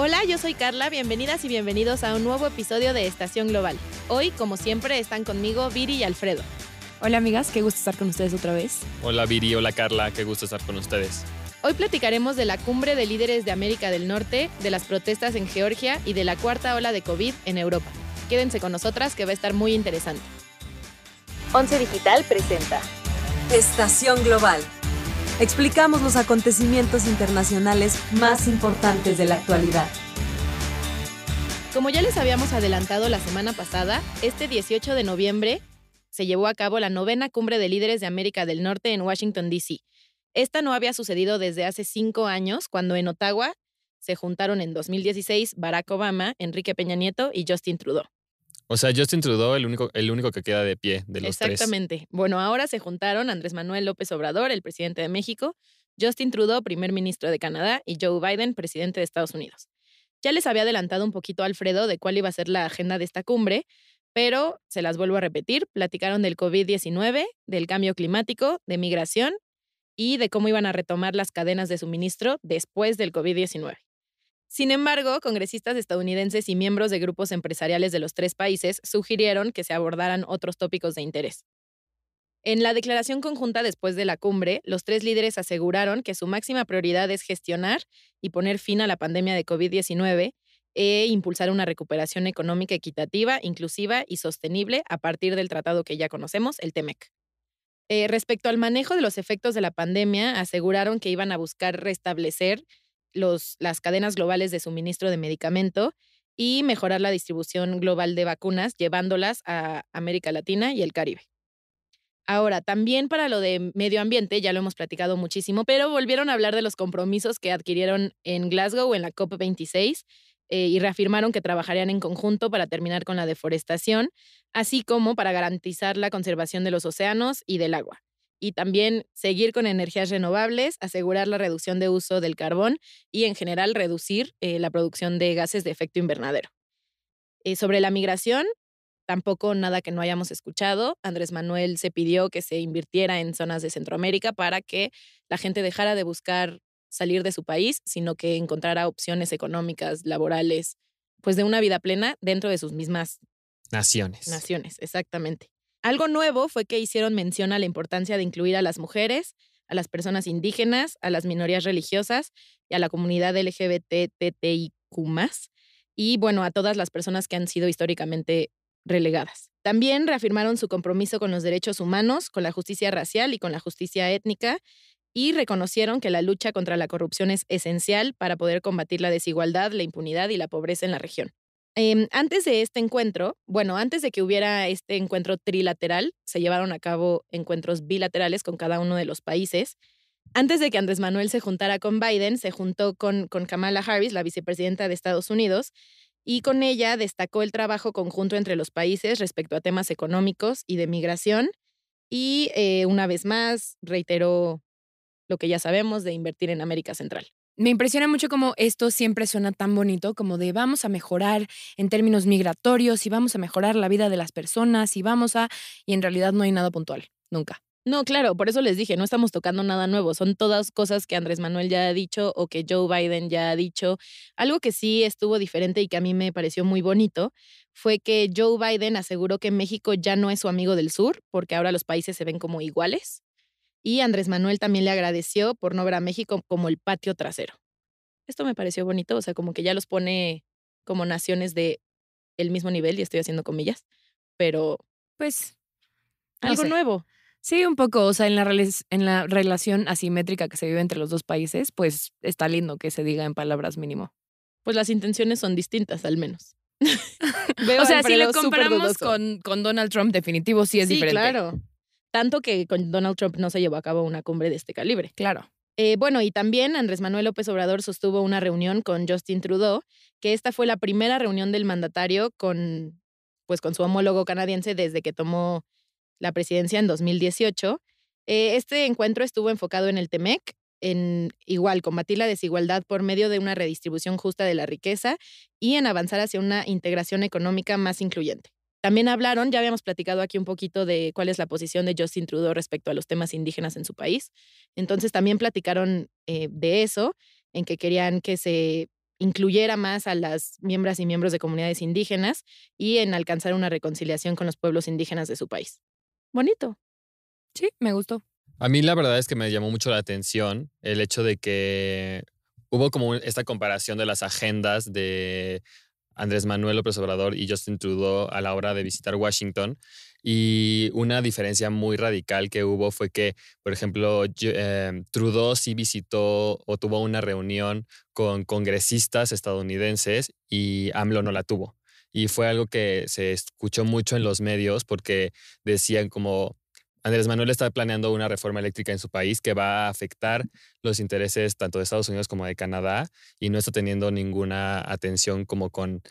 Hola, yo soy Carla, bienvenidas y bienvenidos a un nuevo episodio de Estación Global. Hoy, como siempre, están conmigo Viri y Alfredo. Hola amigas, qué gusto estar con ustedes otra vez. Hola Viri, hola Carla, qué gusto estar con ustedes. Hoy platicaremos de la cumbre de líderes de América del Norte, de las protestas en Georgia y de la cuarta ola de COVID en Europa. Quédense con nosotras que va a estar muy interesante. Once Digital presenta Estación Global. Explicamos los acontecimientos internacionales más importantes de la actualidad. Como ya les habíamos adelantado la semana pasada, este 18 de noviembre se llevó a cabo la novena cumbre de líderes de América del Norte en Washington, D.C. Esta no había sucedido desde hace cinco años, cuando en Ottawa se juntaron en 2016 Barack Obama, Enrique Peña Nieto y Justin Trudeau. O sea, Justin Trudeau, el único, el único que queda de pie de los Exactamente. Bueno, ahora se juntaron Andrés Manuel López Obrador, el presidente de México, Justin Trudeau, primer ministro de Canadá, y Joe Biden, presidente de Estados Unidos. Ya les había adelantado un poquito Alfredo de cuál iba a ser la agenda de esta cumbre, pero se las vuelvo a repetir. Platicaron del COVID-19, del cambio climático, de migración y de cómo iban a retomar las cadenas de suministro después del COVID-19. Sin embargo, congresistas estadounidenses y miembros de grupos empresariales de los tres países sugirieron que se abordaran otros tópicos de interés. En la declaración conjunta después de la cumbre, los tres líderes aseguraron que su máxima prioridad es gestionar y poner fin a la pandemia de COVID-19 e impulsar una recuperación económica equitativa, inclusiva y sostenible a partir del tratado que ya conocemos, el TEMEC. Eh, respecto al manejo de los efectos de la pandemia, aseguraron que iban a buscar restablecer las cadenas globales de suministro de medicamento y mejorar la distribución global de vacunas, llevándolas a América Latina y el Caribe. Ahora, también para lo de medio ambiente, ya lo hemos platicado muchísimo, pero volvieron a hablar de los compromisos que adquirieron en Glasgow en la COP26 eh, y reafirmaron que trabajarían en conjunto para terminar con la deforestación, así como para garantizar la conservación de los océanos y del agua y también seguir con energías renovables, asegurar la reducción de uso del carbón y en general reducir eh, la producción de gases de efecto invernadero. Eh, sobre la migración, tampoco nada que no hayamos escuchado. Andrés Manuel se pidió que se invirtiera en zonas de Centroamérica para que la gente dejara de buscar salir de su país, sino que encontrara opciones económicas, laborales, pues de una vida plena dentro de sus mismas naciones. Naciones, exactamente. Algo nuevo fue que hicieron mención a la importancia de incluir a las mujeres, a las personas indígenas, a las minorías religiosas y a la comunidad LGBTTIQ y bueno, a todas las personas que han sido históricamente relegadas. También reafirmaron su compromiso con los derechos humanos, con la justicia racial y con la justicia étnica y reconocieron que la lucha contra la corrupción es esencial para poder combatir la desigualdad, la impunidad y la pobreza en la región. Em, antes de este encuentro, bueno, antes de que hubiera este encuentro trilateral, se llevaron a cabo encuentros bilaterales con cada uno de los países. Antes de que Andrés Manuel se juntara con Biden, se juntó con, Kamala Harris, la vicepresidenta de Estados Unidos, y con ella destacó el trabajo conjunto entre los países respecto a temas económicos y de migración. Y eh, una vez más reiteró lo que ya sabemos de invertir en América Central. Me impresiona mucho cómo esto siempre suena tan bonito, como de vamos a mejorar en términos migratorios y vamos a mejorar la vida de las personas y vamos a... Y en realidad no hay nada puntual, nunca. No, claro, por eso les dije, no estamos tocando nada nuevo, son todas cosas que Andrés Manuel ya ha dicho o que Joe Biden ya ha dicho. Algo que sí estuvo diferente y que a mí me pareció muy bonito fue que Joe Biden aseguró que México ya no es su amigo del sur, porque ahora los países se ven como iguales. Y Andrés Manuel también le agradeció por no ver a México como el patio trasero. Esto me pareció bonito, o sea, como que ya los pone como naciones de el mismo nivel, y estoy haciendo comillas, pero pues algo nuevo. Sí, un poco, o sea, en la, en la relación asimétrica que se vive entre los dos países, pues está lindo que se diga en palabras mínimo. Pues las intenciones son distintas, al menos. o sea, si lo comparamos con, con, Donald Trump, definitivo sí es diferente. Claro. Tanto que con Donald Trump no se llevó a cabo una cumbre de este calibre. Claro. Eh, bueno, y también Andrés Manuel López Obrador sostuvo una reunión con Justin Trudeau, que esta fue la primera reunión del mandatario con, pues, con su homólogo canadiense desde que tomó la presidencia en 2018. Eh, este encuentro estuvo enfocado en el TEMEC, en igual combatir la desigualdad por medio de una redistribución justa de la riqueza y en avanzar hacia una integración económica más incluyente. También hablaron, ya habíamos platicado aquí un poquito de cuál es la posición de Justin Trudeau respecto a los temas indígenas en su país. Entonces también platicaron eh, de eso, en que querían que se incluyera más a las miembros y miembros de comunidades indígenas y en alcanzar una reconciliación con los pueblos indígenas de su país. Bonito. Sí, me gustó. A mí la verdad es que me llamó mucho la atención el hecho de que hubo como esta comparación de las agendas de Andrés Manuel López Obrador y Justin Trudeau a la hora de visitar Washington. Y una diferencia muy radical que hubo fue que, por ejemplo, eh, Trudeau sí visitó o tuvo una reunión con congresistas estadounidenses y AMLO no la tuvo. Y fue algo que se escuchó mucho en los medios porque decían como Andrés Manuel está planeando una reforma eléctrica en su país que va a afectar los intereses tanto de Estados Unidos como de Canadá y no está teniendo ninguna atención como con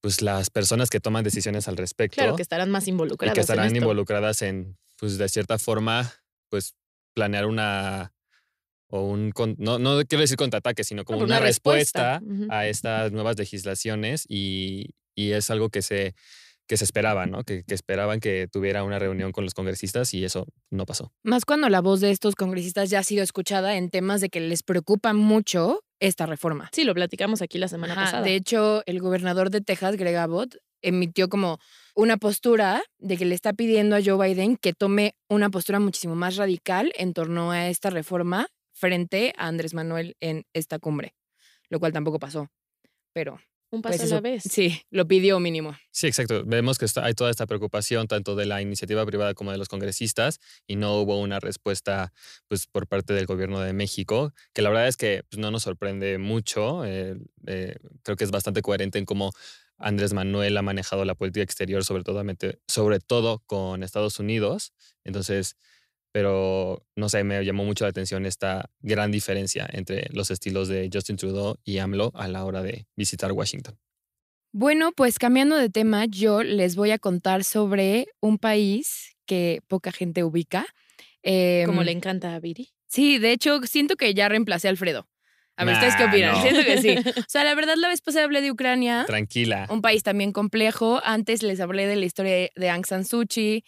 pues las personas que toman decisiones al respecto. Claro, que estarán más involucradas. Y que estarán involucradas en, pues de cierta forma, pues planear una o un, no, no quiero decir contraataque, sino como una, respuesta, a estas nuevas legislaciones y, y es algo que se que se esperaba, ¿no? Que, esperaban que tuviera una reunión con los congresistas y eso no pasó. Más cuando la voz de estos congresistas ya ha sido escuchada en temas de que les preocupa mucho esta reforma. Sí, lo platicamos aquí la semana pasada. De hecho, el gobernador de Texas, Greg Abbott, emitió como una postura de que le está pidiendo a Joe Biden que tome una postura muchísimo más radical en torno a esta reforma frente a Andrés Manuel en esta cumbre, lo cual tampoco pasó. Pero un pues paso a la vez. Sí, lo pidió mínimo. Sí, exacto. Vemos que hay toda esta preocupación tanto de la iniciativa privada como de los congresistas y no hubo una respuesta pues, por parte del gobierno de México, que la verdad es que pues, no nos sorprende mucho. Eh, eh, creo que es bastante coherente en cómo Andrés Manuel ha manejado la política exterior, sobre todo, sobre todo con Estados Unidos. Entonces, pero no sé, me llamó mucho la atención esta gran diferencia entre los estilos de Justin Trudeau y AMLO a la hora de visitar Washington. Bueno, pues cambiando de tema, yo les voy a contar sobre un país que poca gente ubica. Como le em, encanta a Viri. Sí, de hecho, siento que ya reemplacé a Alfredo. A ver, ¿ustedes qué opinan? Siento que sí. O sea, la verdad, la vez pasada hablé de Ucrania. Tranquila. Un país también complejo. Antes les hablé de la historia de Aung San Suu Kyi.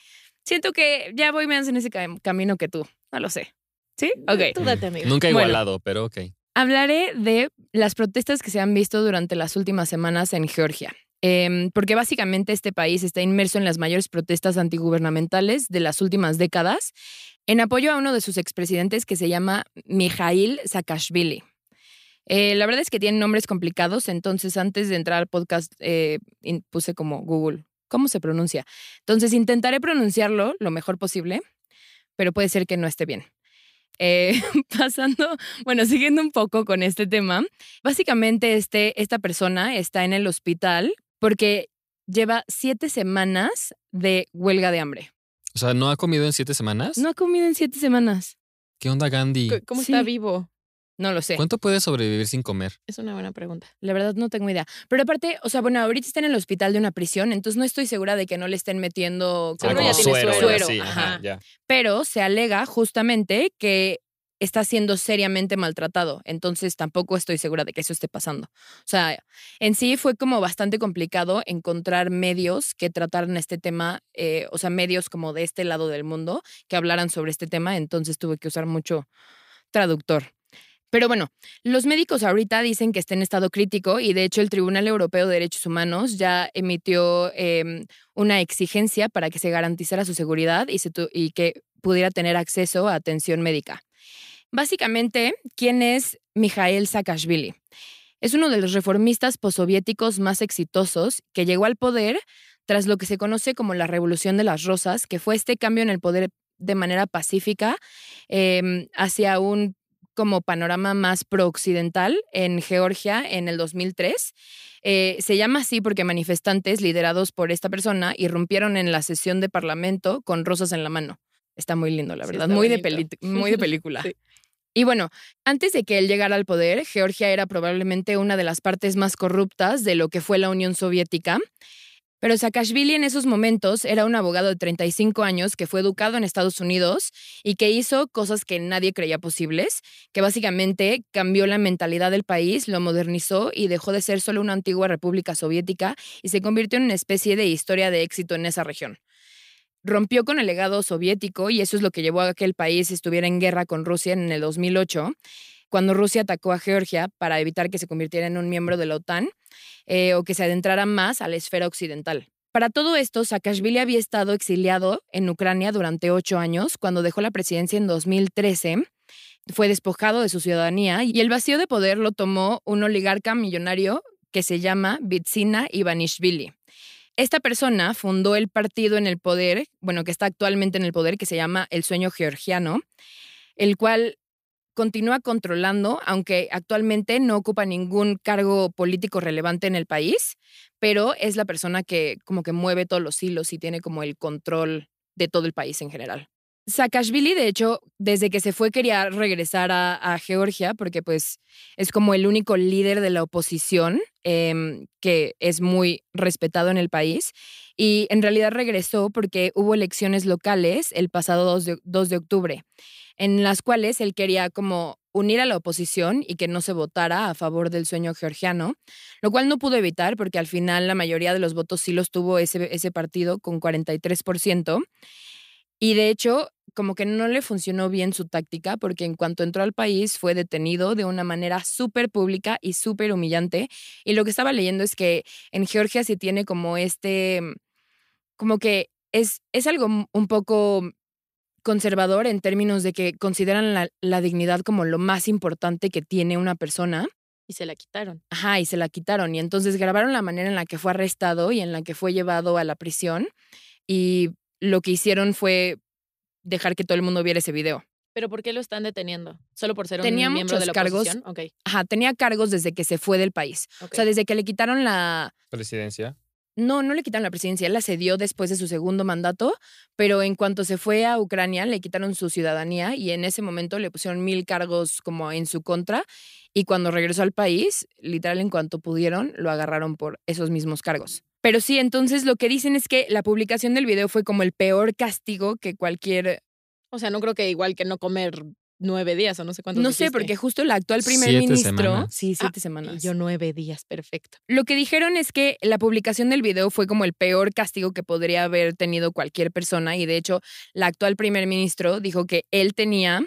Siento que ya voy más en ese camino que tú. No lo sé. ¿Sí? Ok. Tú date, amigo. Nunca igualado, pero ok. Hablaré de las protestas que se han visto durante las últimas semanas en Georgia. Em, porque básicamente este país está inmerso en las mayores protestas antigubernamentales de las últimas décadas en apoyo a uno de sus expresidentes que se llama Mikhail Saakashvili. Eh, la verdad es que tienen nombres complicados, entonces antes de entrar al podcast eh, puse como Google cómo se pronuncia. Entonces intentaré pronunciarlo lo mejor posible, pero puede ser que no esté bien. Eh, pasando, bueno, siguiendo un poco con este tema, básicamente este, esta persona está en el hospital porque lleva siete semanas de huelga de hambre. O sea, ¿no ha comido en siete semanas? No ha comido en siete semanas. ¿Qué onda, Gandhi? ¿Cómo está vivo? No lo sé. ¿Cuánto puede sobrevivir sin comer? Es una buena pregunta. La verdad no tengo idea. Pero aparte, o sea, bueno, ahorita está en el hospital de una prisión, entonces no estoy segura de que no le estén metiendo Seguro ya tiene suero. ajá. ya. Pero se alega justamente que está siendo seriamente maltratado. Entonces tampoco estoy segura de que eso esté pasando. O sea, en sí fue como bastante complicado encontrar medios que trataran este tema, eh, o sea, medios como de este lado del mundo que hablaran sobre este tema. Entonces tuve que usar mucho traductor. Pero bueno, los médicos ahorita dicen que está en estado crítico y de hecho el Tribunal Europeo de Derechos Humanos ya emitió em, una exigencia para que se garantizara su seguridad y, que pudiera tener acceso a atención médica. Básicamente, ¿quién es Mikhail Saakashvili? Es uno de los reformistas postsoviéticos más exitosos que llegó al poder tras lo que se conoce como la Revolución de las Rosas, que fue este cambio en el poder de manera pacífica em, hacia un como panorama más pro-occidental en Georgia en el 2003. Eh, se llama así porque manifestantes liderados por esta persona irrumpieron en la sesión de parlamento con rosas en la mano. Está muy lindo, la verdad, muy, de muy de película. Y bueno, antes de que él llegara al poder, Georgia era probablemente una de las partes más corruptas de lo que fue la Unión Soviética. Pero Saakashvili en esos momentos era un abogado de 35 años que fue educado en Estados Unidos y que hizo cosas que nadie creía posibles, que básicamente cambió la mentalidad del país, lo modernizó y dejó de ser solo una antigua república soviética y se convirtió en una especie de historia de éxito en esa región. Rompió con el legado soviético y eso es lo que llevó a que el país estuviera en guerra con Rusia en el 2008 cuando Rusia atacó a Georgia para evitar que se convirtiera en un miembro de la OTAN eh, o que se adentrara más a la esfera occidental. Para todo esto, Saakashvili había estado exiliado en Ucrania durante ocho años. Cuando dejó la presidencia en 2013, fue despojado de su ciudadanía y el vacío de poder lo tomó un oligarca millonario que se llama Bitsina Ivanishvili. Esta persona fundó el partido en el poder, bueno, que está actualmente en el poder, que se llama El Sueño Georgiano, el cual continúa controlando, aunque actualmente no ocupa ningún cargo político relevante en el país, pero es la persona que como que mueve todos los hilos y tiene como el control de todo el país en general. Saakashvili, de hecho, desde que se fue quería regresar a, Georgia porque pues es como el único líder de la oposición em, que es muy respetado en el país. Y en realidad regresó porque hubo elecciones locales el pasado 2 de, 2 de octubre, en las cuales él quería como unir a la oposición y que no se votara a favor del sueño georgiano, lo cual no pudo evitar porque al final la mayoría de los votos sí los tuvo ese, ese partido con 43%. Y de hecho, como que no le funcionó bien su táctica porque en cuanto entró al país fue detenido de una manera súper pública y súper humillante. Y lo que estaba leyendo es que en Georgia se tiene como este, como que es, es algo un poco conservador en términos de que consideran la, la dignidad como lo más importante que tiene una persona. Y se la quitaron. Ajá, y se la quitaron. Y entonces grabaron la manera en la que fue arrestado y en la que fue llevado a la prisión. Y lo que hicieron fue dejar que todo el mundo viera ese video. ¿Pero por qué lo están deteniendo? ¿Solo por ser un miembro de la cargos, oposición? Okay. Ajá, tenía cargos desde que se fue del país. O sea, desde que le quitaron la... Presidencia. No, no le quitaron la presidencia, él la cedió después de su segundo mandato, pero en cuanto se fue a Ucrania le quitaron su ciudadanía y en ese momento le pusieron mil cargos como en su contra y cuando regresó al país, literal en cuanto pudieron, lo agarraron por esos mismos cargos. Pero sí, entonces lo que dicen es que la publicación del video fue como el peor castigo que cualquier... O sea, no creo que igual que no comer nueve días o no sé cuántos. No sé, porque justo el actual primer ministro. Sí, ah, siete semanas. yo nueve días, perfecto. Lo que dijeron es que la publicación del video fue como el peor castigo que podría haber tenido cualquier persona y de hecho la actual primer ministro dijo que él tenía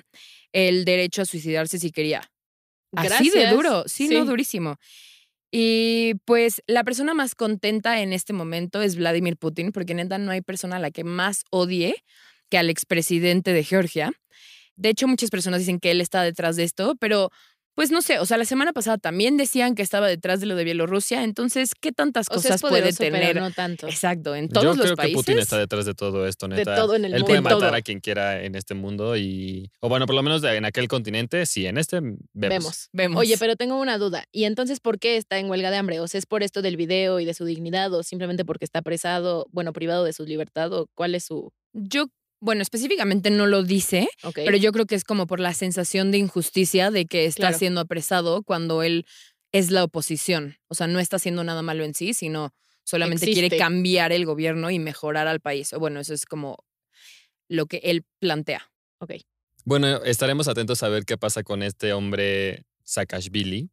el derecho a suicidarse si quería. Así de duro, sí, no durísimo. Y pues la persona más contenta en este momento es Vladimir Putin, porque neta no hay persona a la que más odie que al expresidente de Georgia. De hecho, muchas personas dicen que él está detrás de esto, pero pues no sé, o sea, la semana pasada también decían que estaba detrás de lo de Bielorrusia, entonces, ¿qué tantas cosas puede tener? no tanto. Exacto, en todos Yo los creo que Putin está detrás de todo esto, neta. De todo en el Él mundo. puede De matar todo. a quien quiera en este mundo y... O bueno, por lo menos en aquel continente, sí, en este vemos. Vemos. Vemos. Oye, pero tengo una duda. ¿Y entonces por qué está en huelga de hambre? ¿O sea, es por esto del video y de su dignidad o simplemente porque está apresado, bueno, privado de su libertad o cuál es su... yo, bueno, específicamente no lo dice, pero yo creo que es como por la sensación de injusticia de que está Claro. siendo apresado cuando él es la oposición. O sea, no está haciendo nada malo en sí, sino solamente quiere cambiar el gobierno y mejorar al país. O bueno, eso es como lo que él plantea. Ok. Bueno, estaremos atentos a ver qué pasa con este hombre Saakashvili.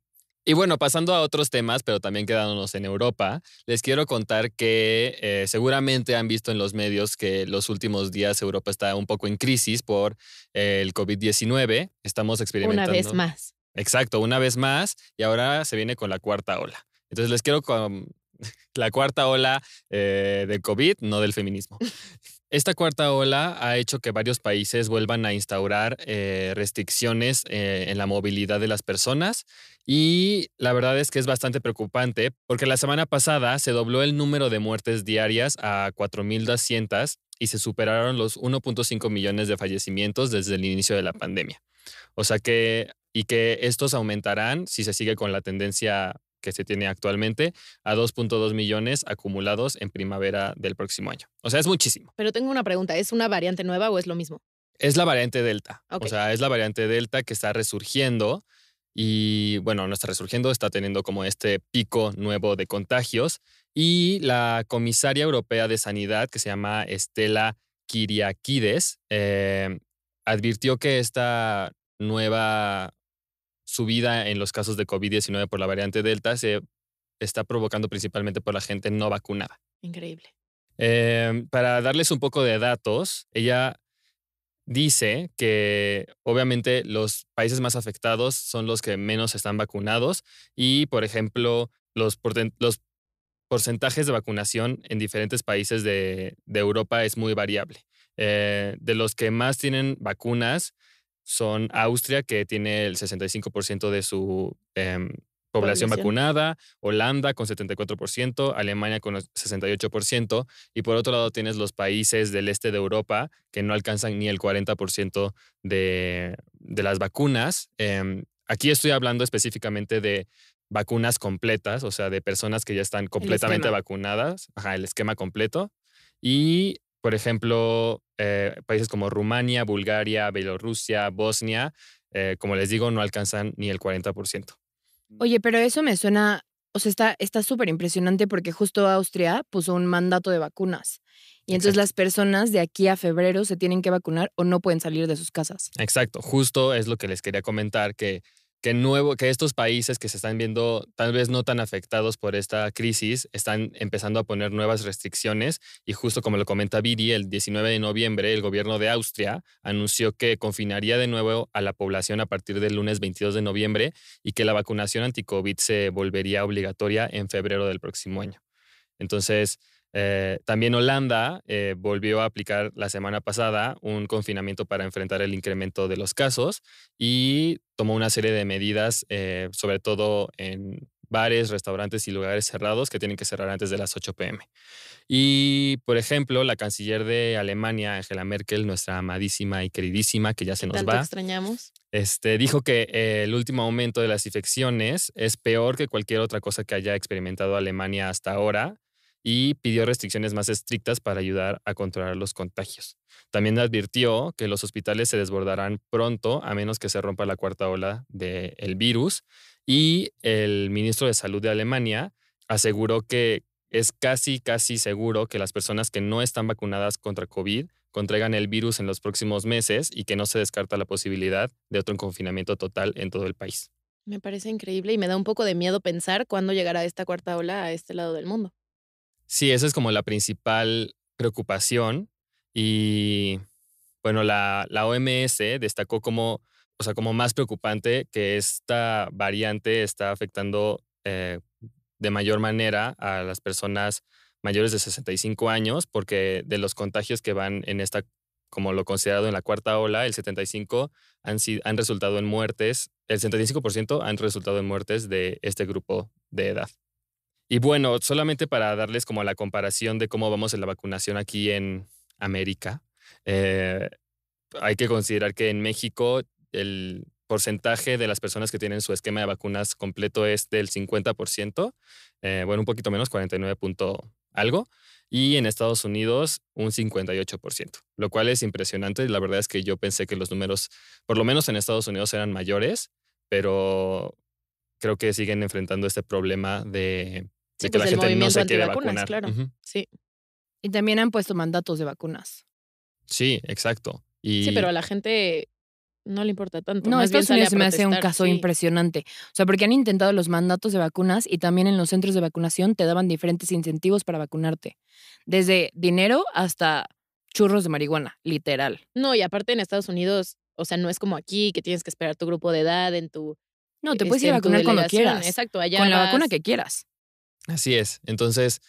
Y bueno, pasando a otros temas, pero también quedándonos en Europa, les quiero contar que eh, seguramente han visto en los medios que los últimos días Europa está un poco en crisis por eh, el COVID-19. Estamos experimentando. Una vez más. Exacto, una vez más. Y ahora se viene con la cuarta ola. Entonces les quiero con la cuarta ola eh, del COVID, no del feminismo. Esta cuarta ola ha hecho que varios países vuelvan a instaurar eh, restricciones eh, en la movilidad de las personas y la verdad es que es bastante preocupante porque la semana pasada se dobló el número de muertes diarias a 4.200 y se superaron los 1.5 millones de fallecimientos desde el inicio de la pandemia. O sea que, y que estos aumentarán si se sigue con la tendencia que se tiene actualmente a 2.2 millones acumulados en primavera del próximo año. O sea, es muchísimo. Pero tengo una pregunta. ¿Es una variante nueva o es lo mismo? Es la variante Delta. O sea, es la variante Delta que está resurgiendo y, bueno, no está resurgiendo, está teniendo como este pico nuevo de contagios. Y la comisaria europea de sanidad, que se llama Estela Kyriakides, eh, advirtió que esta nueva subida en los casos de COVID-19 por la variante Delta se está provocando principalmente por la gente no vacunada. Increíble. Eh, para darles un poco de datos, ella dice que obviamente los países más afectados son los que menos están vacunados y, por ejemplo, los, los porcentajes de vacunación en diferentes países de, Europa es muy variable. Eh, de los que más tienen vacunas son Austria, que tiene el 65% de su em, población, vacunada, Holanda con 74%, Alemania con 68%, y por otro lado tienes los países del este de Europa que no alcanzan ni el 40% de, de, las vacunas. Em, aquí estoy hablando específicamente de vacunas completas, o sea, de personas que ya están completamente vacunadas, ajá, el esquema completo. Y, por ejemplo, eh, países como Rumania, Bulgaria, Bielorrusia, Bosnia, eh, como les digo, no alcanzan ni el 40%. Oye, pero eso me suena, o sea, está súper impresionante porque justo Austria puso un mandato de vacunas. Y entonces las personas de aquí a febrero se tienen que vacunar o no pueden salir de sus casas. Exacto, justo es lo que les quería comentar, que que, nuevo, que estos países que se están viendo tal vez no tan afectados por esta crisis están empezando a poner nuevas restricciones y justo como lo comenta Viri, el 19 de noviembre el gobierno de Austria anunció que confinaría de nuevo a la población a partir del lunes 22 de noviembre y que la vacunación anti-COVID se volvería obligatoria en febrero del próximo año. Entonces, eh, también Holanda eh, volvió a aplicar la semana pasada un confinamiento para enfrentar el incremento de los casos y tomó una serie de medidas, eh, sobre todo en bares, restaurantes y lugares cerrados que tienen que cerrar antes de las 8 pm. Y, por ejemplo, la canciller de Alemania, Angela Merkel, nuestra amadísima y queridísima, que ya se nos va. extrañamos. Este, dijo que el último aumento de las infecciones es peor que cualquier otra cosa que haya experimentado Alemania hasta ahora y pidió restricciones más estrictas para ayudar a controlar los contagios. También advirtió que los hospitales se desbordarán pronto a menos que se rompa la cuarta ola del virus y el ministro de Salud de Alemania aseguró que es casi, casi seguro que las personas que no están vacunadas contra COVID contraigan el virus en los próximos meses y que no se descarta la posibilidad de otro confinamiento total en todo el país. Me parece increíble y me da un poco de miedo pensar cuándo llegará esta cuarta ola a este lado del mundo. Sí, esa es como la principal preocupación. Y bueno, la, la OMS destacó como, o sea, como más preocupante que esta variante está afectando eh, de mayor manera a las personas mayores de 65 años, porque de los contagios que van en esta, como lo considerado en la cuarta ola, el 75 han, han resultado en muertes, el 75% han resultado en muertes de este grupo de edad. Y bueno, solamente para darles como la comparación de cómo vamos en la vacunación aquí en América, eh, hay que considerar que en México el porcentaje de las personas que tienen su esquema de vacunas completo es del 50%, eh, bueno, un poquito menos, 49 punto algo, y en Estados Unidos un 58%, lo cual es impresionante. La verdad es que yo pensé que los números, por lo menos en Estados Unidos, eran mayores, pero creo que siguen enfrentando este problema de Sí, que pues la gente no se quiere vacunar. Claro. Sí. Y también han puesto mandatos de vacunas. Sí, exacto. Sí, pero a la gente no le importa tanto. No, Estados Unidos me hace un caso impresionante. O sea, porque han intentado los mandatos de vacunas y también en los centros de vacunación te daban diferentes incentivos para vacunarte. Desde dinero hasta churros de marihuana, literal. No, y aparte en Estados Unidos, o sea, no es como aquí que tienes que esperar tu grupo de edad en tu. No, te puedes ir a este, vacunar cuando quieras. Exacto, allá. Con la vacuna que quieras. Así es. Entonces,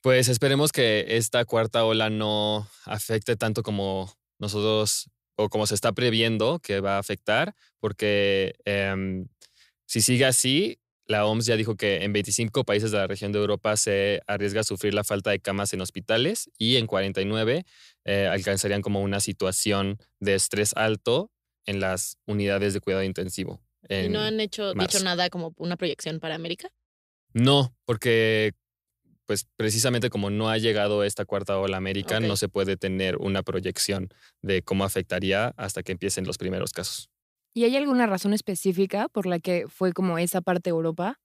pues esperemos que esta cuarta ola no afecte tanto como nosotros o como se está previendo que va a afectar, porque em, si sigue así, la OMS ya dijo que en 25 países de la región de Europa se arriesga a sufrir la falta de camas en hospitales y en 49 eh, alcanzarían como una situación de estrés alto en las unidades de cuidado intensivo. ¿Y no han hecho dicho nada como una proyección para América? No, porque pues precisamente como no ha llegado esta cuarta ola América, no se puede tener una proyección de cómo afectaría hasta que empiecen los primeros casos. ¿Y hay alguna razón específica por la que fue como esa parte de Europa?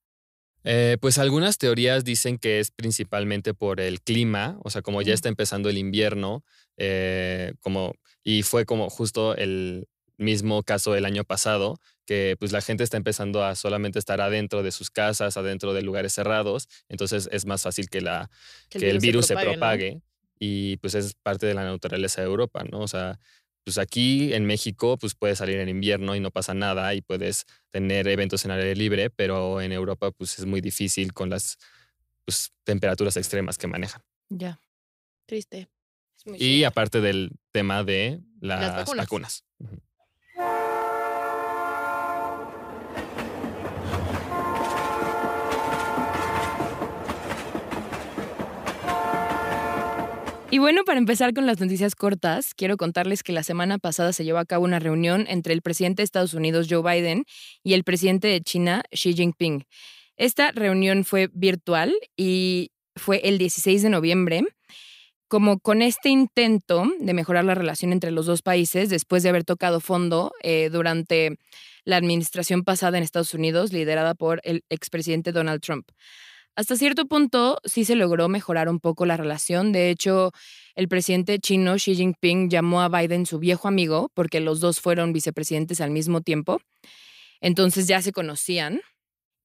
Eh, pues algunas teorías dicen que es principalmente por el clima, o sea, como ya está empezando el invierno, eh, como, y fue como justo el mismo caso el año pasado, que pues la gente está empezando a solamente estar adentro de sus casas, adentro de lugares cerrados, entonces es más fácil que, la, que, el, virus, se propague, y pues es parte de la naturaleza de Europa, ¿no? O sea, pues aquí en México pues puedes salir en invierno y no pasa nada y puedes tener eventos en aire libre, pero en Europa pues es muy difícil con las pues, temperaturas extremas que manejan. Ya. Triste. Y aparte del tema de las, vacunas. vacunas. Y bueno, para empezar con las noticias cortas, quiero contarles que la semana pasada se llevó a cabo una reunión entre el presidente de Estados Unidos, Joe Biden, y el presidente de China, Xi Jinping. Esta reunión fue virtual y fue el 16 de noviembre. Como con este intento de mejorar la relación entre los dos países, después de haber tocado fondo eh, durante la administración pasada en Estados Unidos, liderada por el expresidente Donald Trump. Hasta cierto punto sí se logró mejorar un poco la relación. De hecho, el presidente chino Xi Jinping llamó a Biden su viejo amigo porque los dos fueron vicepresidentes al mismo tiempo. Entonces ya se conocían.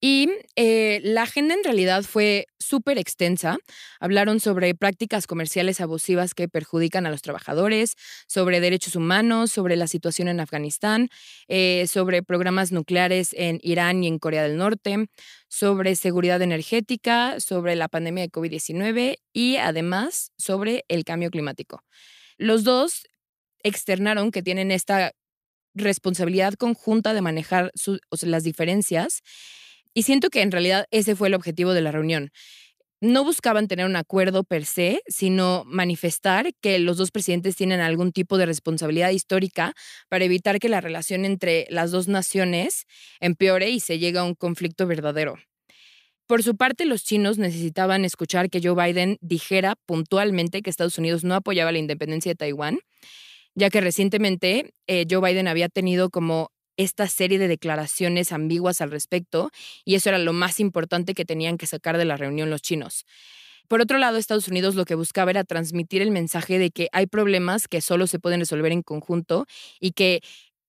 Y eh, la agenda en realidad fue súper extensa. Hablaron sobre prácticas comerciales abusivas que perjudican a los trabajadores, sobre derechos humanos, sobre la situación en Afganistán, eh, sobre programas nucleares en Irán y en Corea del Norte, sobre seguridad energética, sobre la pandemia de COVID-19 y además sobre el cambio climático. Los dos externaron que tienen esta responsabilidad conjunta de manejar las diferencias y siento que en realidad ese fue el objetivo de la reunión. No buscaban tener un acuerdo per se, sino manifestar que los dos presidentes tienen algún tipo de responsabilidad histórica para evitar que la relación entre las dos naciones empeore y se llegue a un conflicto verdadero. Por su parte, los chinos necesitaban escuchar que Joe Biden dijera puntualmente que Estados Unidos no apoyaba la independencia de Taiwán, ya que recientemente eh, Joe Biden había tenido como esta serie de declaraciones ambiguas al respecto y eso era lo más importante que tenían que sacar de la reunión los chinos. Por otro lado, Estados Unidos lo que buscaba era transmitir el mensaje de que hay problemas que solo se pueden resolver en conjunto y que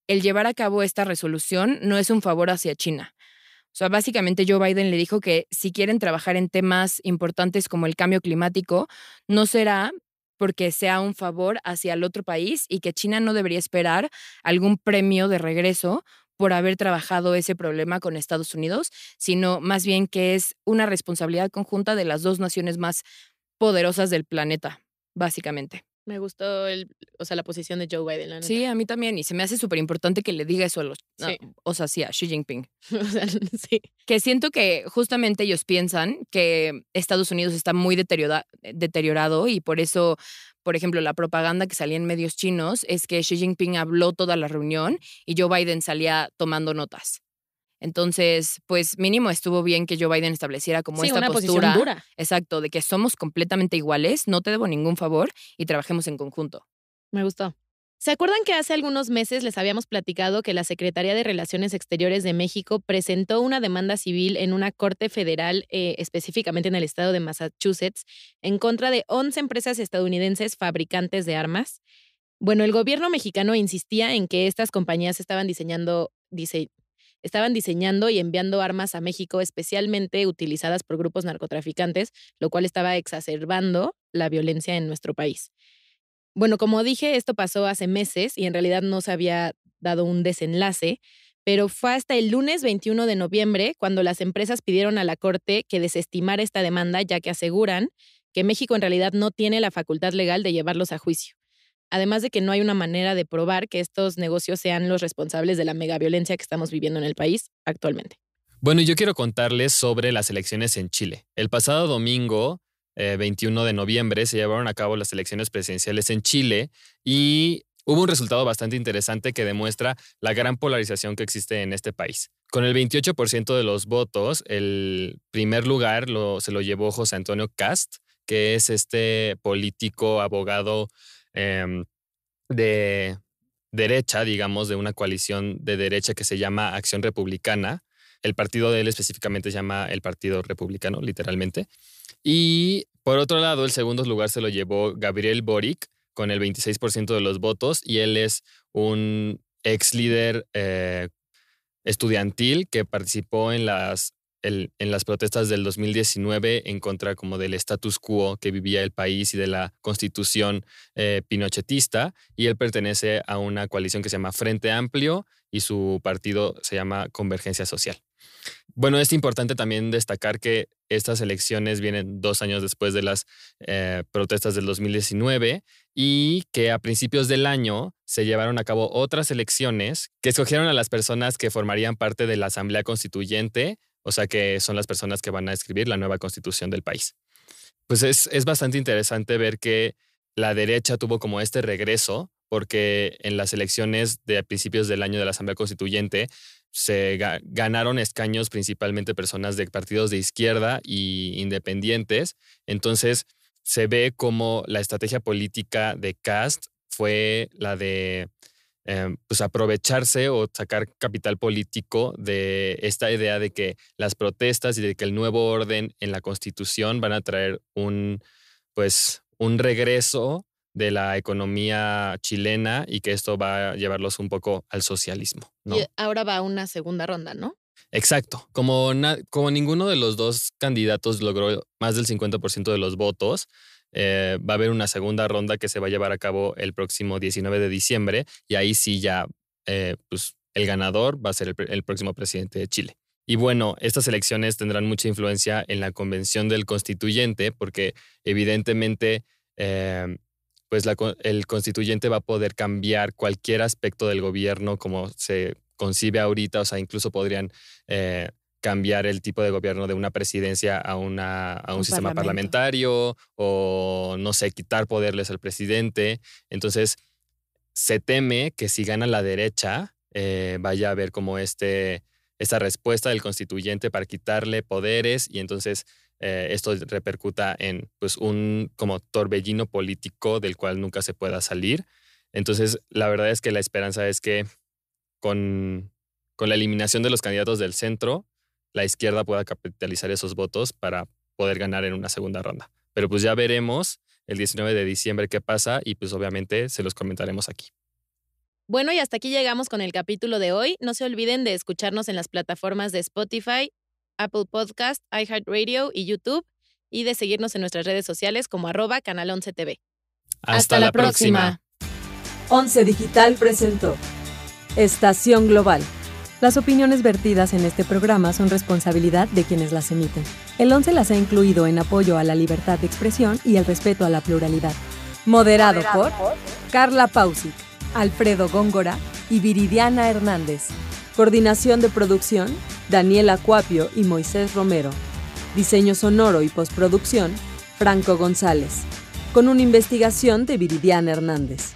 el llevar a cabo esta resolución no es un favor hacia China. O sea, básicamente Joe Biden le dijo que si quieren trabajar en temas importantes como el cambio climático, no será porque sea un favor hacia el otro país y que China no debería esperar algún premio de regreso por haber trabajado ese problema con Estados Unidos, sino más bien que es una responsabilidad conjunta de las dos naciones más poderosas del planeta, básicamente. Me gustó el, o sea, la posición de Joe Biden, la. Sí, a mí también, y se me hace súper importante que le diga eso a los, Sí. o sea, sí, a Xi Jinping. o sea, sí. que siento que justamente ellos piensan que Estados Unidos está muy deteriora- deteriorado y por eso, por ejemplo, la propaganda que salía en medios chinos es que Xi Jinping habló toda la reunión y Joe Biden salía tomando notas. Entonces, pues mínimo estuvo bien que Joe Biden estableciera como Sí, esta una postura. posición dura. Exacto, de que somos completamente iguales, no te debo ningún favor y trabajemos en conjunto. Me gustó. ¿Se acuerdan que hace algunos meses les habíamos platicado que la Secretaría de Relaciones Exteriores de México presentó una demanda civil en una corte federal, eh, específicamente en el estado de Massachusetts, en contra de 11 empresas estadounidenses fabricantes de armas? Bueno, el gobierno mexicano insistía en que estas compañías estaban diseñando, dice, estaban diseñando y enviando armas a México especialmente utilizadas por grupos narcotraficantes, lo cual estaba exacerbando la violencia en nuestro país. Bueno, como dije, esto pasó hace meses y en realidad no se había dado un desenlace, pero fue hasta el lunes 21 de noviembre cuando las empresas pidieron a la Corte que desestimara esta demanda, ya que aseguran que México en realidad no tiene la facultad legal de llevarlos a juicio. Además de que no hay una manera de probar que estos negocios sean los responsables de la megaviolencia que estamos viviendo en el país actualmente. Bueno, yo quiero contarles sobre las elecciones en Chile. El pasado domingo, eh, 21 de noviembre, se llevaron a cabo las elecciones presidenciales en Chile y hubo un resultado bastante interesante que demuestra la gran polarización que existe en este país. Con el 28% de los votos, el primer lugar se lo llevó José Antonio Cast, que es este político, abogado em, de derecha, digamos, de una coalición de derecha que se llama Acción Republicana. El partido de él específicamente se llama el Partido Republicano, literalmente. Y por otro lado, el segundo lugar se lo llevó Gabriel Boric con el 26% de los votos y él es un ex líder eh, estudiantil que participó en las en las protestas del 2019 en contra como del status quo que vivía el país y de la constitución eh, pinochetista. Y él pertenece a una coalición que se llama Frente Amplio y su partido se llama Convergencia Social. Bueno, es importante también destacar que estas elecciones vienen dos años después de las eh, protestas del 2019 y que a principios del año se llevaron a cabo otras elecciones que escogieron a las personas que formarían parte de la Asamblea Constituyente, o sea que son las personas que van a escribir la nueva constitución del país. Pues es, es bastante interesante ver que la derecha tuvo como este regreso porque en las elecciones de principios del año de la Asamblea Constituyente se ganaron escaños principalmente personas de partidos de izquierda y independientes. Entonces se ve como la estrategia política de Cast fue la de em, pues aprovecharse o sacar capital político de esta idea de que las protestas y de que el nuevo orden en la constitución van a traer un pues un regreso de la economía chilena y que esto va a llevarlos un poco al socialismo. ¿no? Y ahora va una segunda ronda, ¿no? Exacto. Como, como ninguno de los dos candidatos logró más del 50% de los votos, eh, va a haber una segunda ronda que se va a llevar a cabo el próximo 19 de diciembre y ahí sí ya eh, pues, el ganador va a ser el, próximo presidente de Chile. Y bueno, estas elecciones tendrán mucha influencia en la convención del constituyente porque evidentemente eh, pues el constituyente va a poder cambiar cualquier aspecto del gobierno como se concibe ahorita, o sea, incluso podrían eh, cambiar el tipo de gobierno de una presidencia a, una, a un, sistema parlamentario o, no sé, quitar poderles al presidente. Entonces, se teme que si gana la derecha, eh, vaya a haber como este, esta respuesta del constituyente para quitarle poderes y entonces eh, esto repercuta en pues, un como torbellino político del cual nunca se pueda salir. Entonces, la verdad es que la esperanza es que con, con la eliminación de los candidatos del centro, la izquierda pueda capitalizar esos votos para poder ganar en una segunda ronda. Pero pues ya veremos el 19 de diciembre qué pasa y pues obviamente se los comentaremos aquí. Bueno, y hasta aquí llegamos con el capítulo de hoy. No se olviden de escucharnos en las plataformas de Spotify, Apple Podcast, iHeartRadio y YouTube y de seguirnos en nuestras redes sociales como arroba canal 11 TV. Hasta, la, próxima. 11 Digital presentó Estación Global. Las opiniones vertidas en este programa son responsabilidad de quienes las emiten. El 11 las ha incluido en apoyo a la libertad de expresión y el respeto a la pluralidad. Moderado, por Carla Pausic, Alfredo Góngora y Viridiana Hernández. Coordinación de producción, Daniel Acuapio y Moisés Romero. Diseño sonoro y postproducción, Franco González. Con una investigación de Viridiana Hernández.